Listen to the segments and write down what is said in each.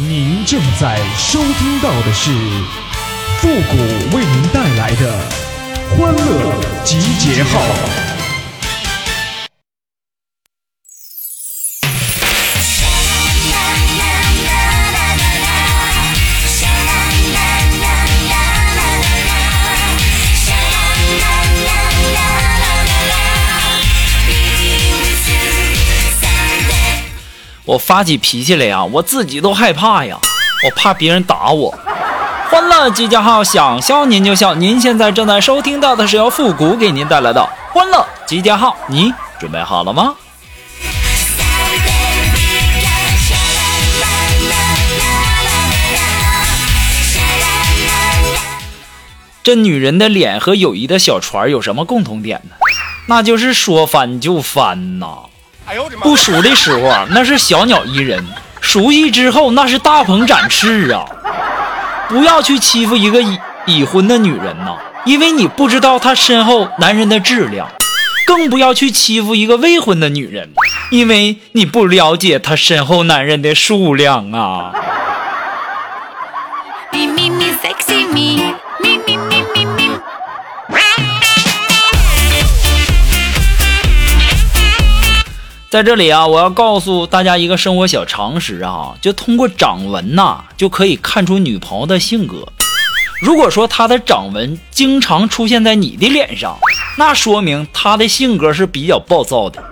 您正在收听到的是复古为您带来的欢乐集结号。我发起脾气来呀，我自己都害怕呀，我怕别人打我。欢乐集结号，想笑您就笑。您现在正在收听到的是由复古给您带来的欢乐集结号，你准备好了吗？这女人的脸和友谊的小船有什么共同点呢？那就是说翻就翻呐。不熟的时候啊，那是小鸟依人；熟悉之后，那是大鹏展翅啊！不要去欺负一个已已婚的女人呐，因为你不知道她身后男人的质量；更不要去欺负一个未婚的女人，因为你不了解她身后男人的数量啊！在这里啊，我要告诉大家一个生活小常识啊，就通过掌纹呐，就可以看出女朋友的性格。如果说她的掌纹经常出现在你的脸上，那说明她的性格是比较暴躁的。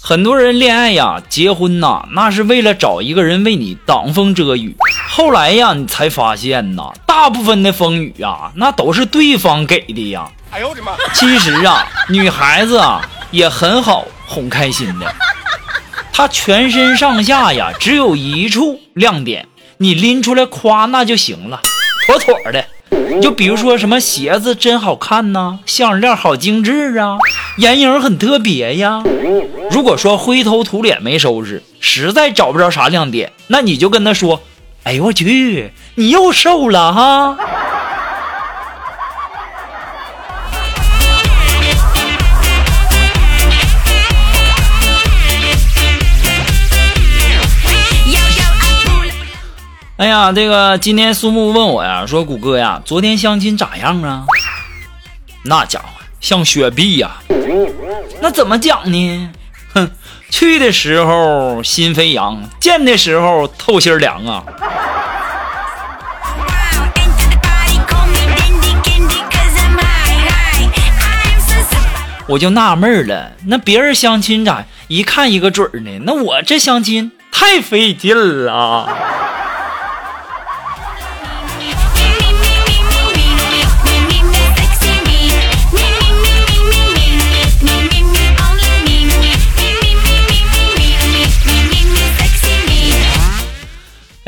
很多人恋爱呀，结婚呐，那是为了找一个人为你挡风遮雨。后来呀，你才发现呐，大部分的风雨呀，那都是对方给的呀。哎呦我的妈！其实啊，女孩子啊也很好哄开心的。她全身上下呀，只有一处亮点，你拎出来夸那就行了，妥妥的。就比如说什么鞋子真好看呐，项链好精致啊，眼影很特别呀。如果说灰头土脸没收拾，实在找不着啥亮点，那你就跟他说：“哎呦我去，你又瘦了哈。”哎呀，这个今天苏木问我呀，说谷歌呀，昨天相亲咋样啊？那家伙像雪碧呀，那怎么讲呢？哼，去的时候心飞扬，见的时候透心凉啊。我就纳闷了，那别人相亲咋一看一个准呢？那我这相亲太费劲了。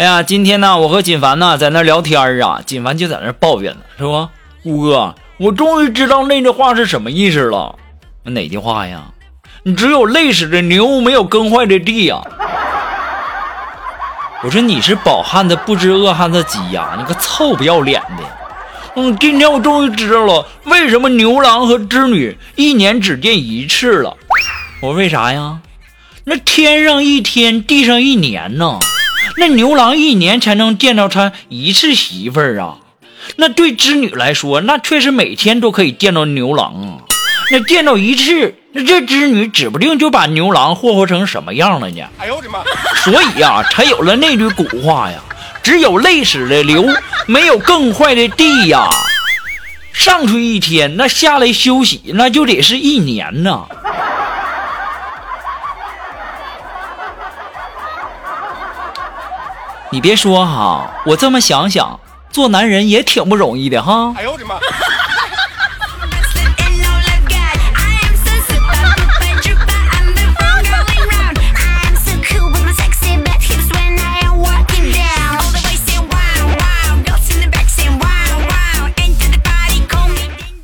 哎呀，今天呢，我和锦凡呢在那聊天啊，锦凡就在那抱怨呢，是不？五哥，我终于知道那句话是什么意思了。哪句话呀？你只有累死的牛，没有耕坏的地呀。我说你是饱汉子不知饿汉子饥呀，你个臭不要脸的。嗯，今天我终于知道了，为什么牛郎和织女一年只见一次了。我说为啥呀？那天上一天，地上一年呢。那牛郎一年才能见到他一次媳妇儿啊，那对织女来说，那确实每天都可以见到牛郎啊。那见到一次，那这织女指不定就把牛郎霍霍成什么样了呢？哎呦我的妈！所以呀，才有了那句古话呀：只有累死的牛，没有更坏的地呀。上去一天，那下来休息，那就得是一年呐。你别说哈，我这么想想，做男人也挺不容易的哈。哎呦我的妈！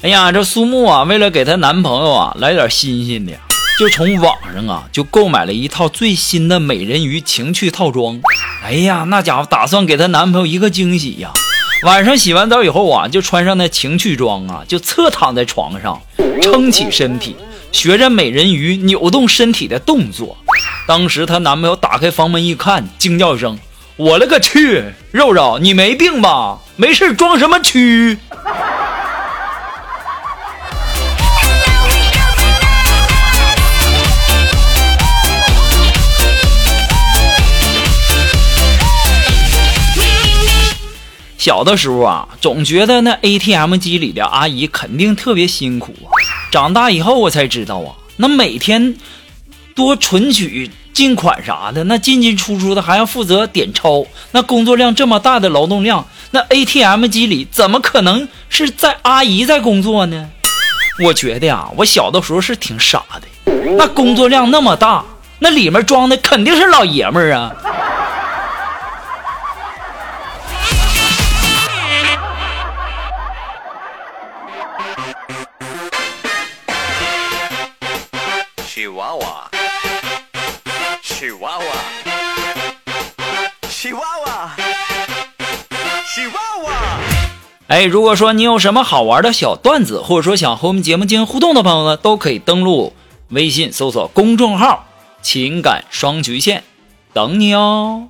哎呀，这苏木啊，为了给她男朋友啊来点新鲜的，就从网上啊就购买了一套最新的美人鱼情趣套装。哎呀，那家伙打算给她男朋友一个惊喜呀！晚上洗完澡以后啊，就穿上那情趣装啊，就侧躺在床上，撑起身体，学着美人鱼扭动身体的动作。当时她男朋友打开房门一看，惊叫声：“我勒个去！肉肉，你没病吧？没事装什么蛆？”小的时候啊，总觉得那 ATM 机里的阿姨肯定特别辛苦啊。长大以后我才知道啊，那每天多存取进款啥的，那进进出出的还要负责点钞，那工作量这么大的劳动量，那 ATM 机里怎么可能是在阿姨在工作呢？我觉得呀，我小的时候是挺傻的。那工作量那么大，那里面装的肯定是老爷们儿啊。哎，如果说你有什么好玩的小段子，或者说想和我们节目进行互动的朋友呢，都可以登录微信搜索公众号“情感双曲线”，等你哦。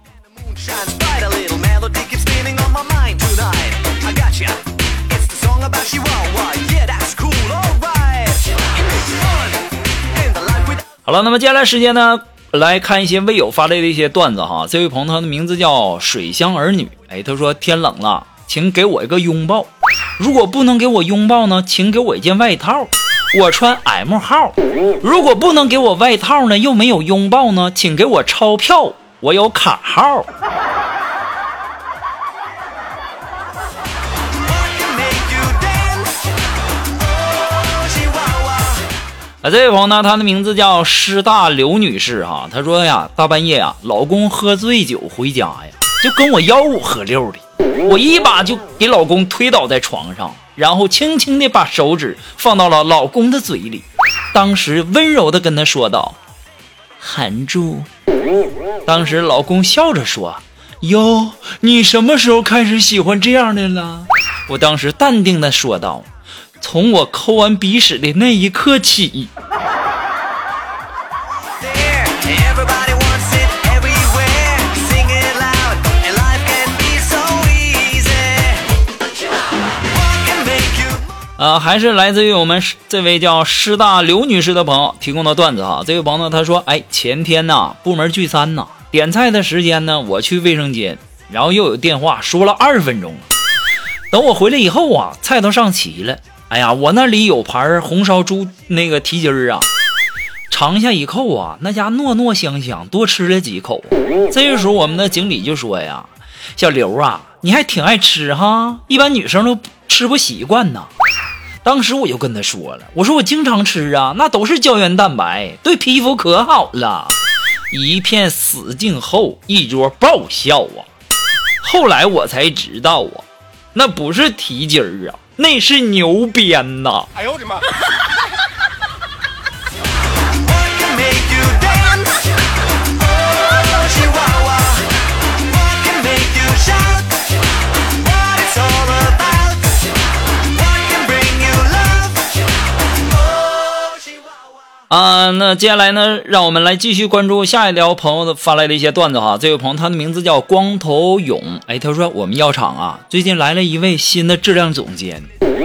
好了，那么接下来时间呢，来看一些微友发来的一些段子哈。这位朋友他的名字叫水乡儿女，哎，他说天冷了，请给我一个拥抱。如果不能给我拥抱呢，请给我一件外套，我穿 M 号。如果不能给我外套呢，又没有拥抱呢，请给我钞票，我有卡号。啊，这位朋友呢，他的名字叫师大刘女士哈。她说呀，大半夜呀，老公喝醉酒回家呀，就跟我吆五喝六的，我一把就给老公推倒在床上，然后轻轻的把手指放到了老公的嘴里，当时温柔的跟他说道：“含住。”当时老公笑着说：“哟，你什么时候开始喜欢这样的了？”我当时淡定的说道。从我抠完鼻屎的那一刻起。啊，还是来自于我们这位叫师大刘女士的朋友提供的段子哈。这位朋友他说：“哎，前天呐，部门聚餐呐，点菜的时间呢，我去卫生间，然后又有电话说了二十分钟。等我回来以后啊，菜都上齐了。”哎呀，我那里有盘红烧猪那个蹄筋儿啊，尝下一口啊，那家糯糯香香，多吃了几口。这个时候，我们的经理就说呀：“小刘啊，你还挺爱吃哈，一般女生都吃不习惯呐。”当时我就跟他说了，我说我经常吃啊，那都是胶原蛋白，对皮肤可好了。一片死静后，一桌爆笑啊。后来我才知道啊，那不是蹄筋儿啊。那是牛鞭呐！哎呦我的妈！啊，那接下来呢，让我们来继续关注下一条朋友的发来的一些段子哈。这位朋友他的名字叫光头勇，哎，他说我们药厂啊，最近来了一位新的质量总监，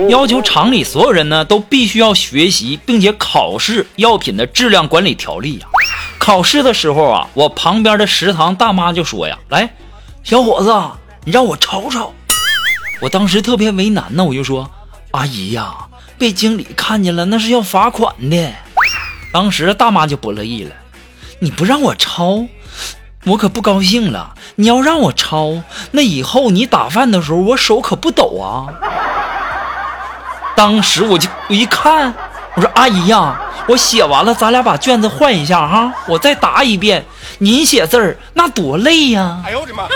要求厂里所有人呢都必须要学习并且考试药品的质量管理条例呀。考试的时候啊，我旁边的食堂大妈就说呀：“来，小伙子，你让我瞅瞅。”我当时特别为难呢，我就说：“阿姨呀，被经理看见了，那是要罚款的。”当时大妈就不乐意了，你不让我抄，我可不高兴了。你要让我抄，那以后你打饭的时候，我手可不抖啊。当时我就我一看，我说阿姨呀，我写完了，咱俩把卷子换一下哈，我再答一遍。您写字儿那多累呀！哎呦我的妈！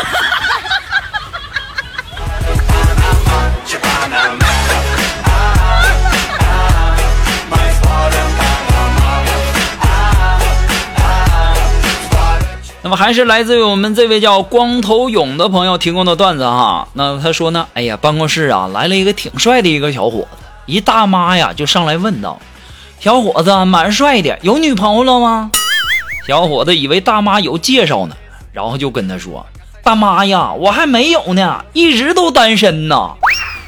还是来自于我们这位叫光头勇的朋友提供的段子哈。那他说呢，哎呀，办公室啊来了一个挺帅的一个小伙子，一大妈呀就上来问道：“小伙子蛮帅的，有女朋友了吗？”小伙子以为大妈有介绍呢，然后就跟他说：“大妈呀，我还没有呢，一直都单身呢。”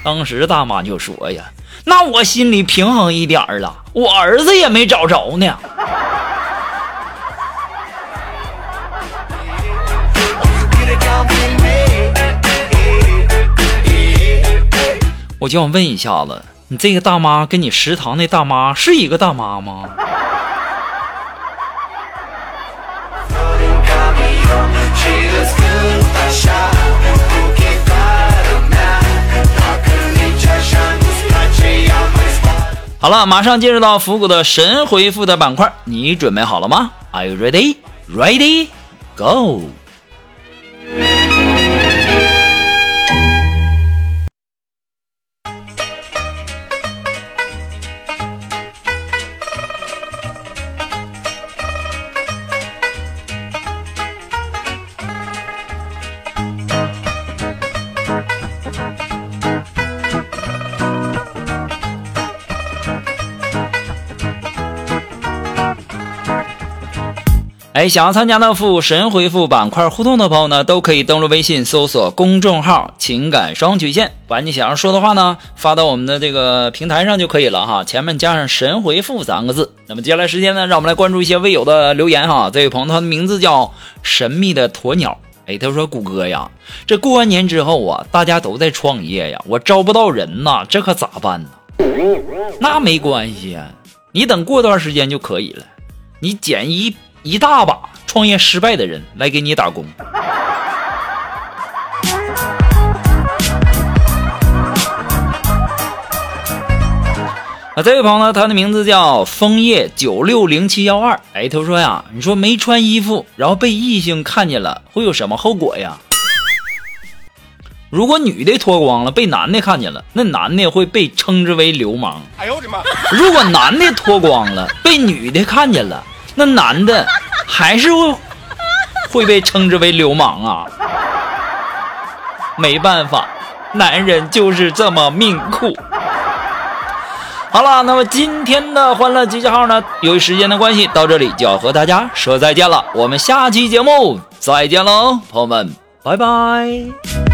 当时大妈就说哎呀：“那我心里平衡一点了，我儿子也没找着呢。”我就想问一下子，你这个大妈跟你食堂那大妈是一个大妈吗？好了，马上进入到复古的神回复的板块，你准备好了吗？Are you ready? Ready? Go! 哎，想要参加到复神回复板块互动的朋友呢，都可以登录微信搜索公众号“情感双曲线”，把你想要说的话呢发到我们的这个平台上就可以了哈，前面加上“神回复”三个字。那么接下来时间呢，让我们来关注一些微友的留言哈。这位朋友他的名字叫神秘的鸵鸟，哎，他说：“谷歌呀，这过完年之后啊，大家都在创业呀，我招不到人呐，这可咋办呢？”那没关系啊，你等过段时间就可以了，你减一。一大把创业失败的人来给你打工。啊，这位朋友呢，他的名字叫枫叶九六零七幺二。哎，他说呀，你说没穿衣服，然后被异性看见了，会有什么后果呀？如果女的脱光了被男的看见了，那男的会被称之为流氓。哎呦我的妈！如果男的脱光了被女的看见了。那男的还是会会被称之为流氓啊！没办法，男人就是这么命苦。好了，那么今天的欢乐集结号呢，由于时间的关系，到这里就要和大家说再见了。我们下期节目再见喽，朋友们，拜拜。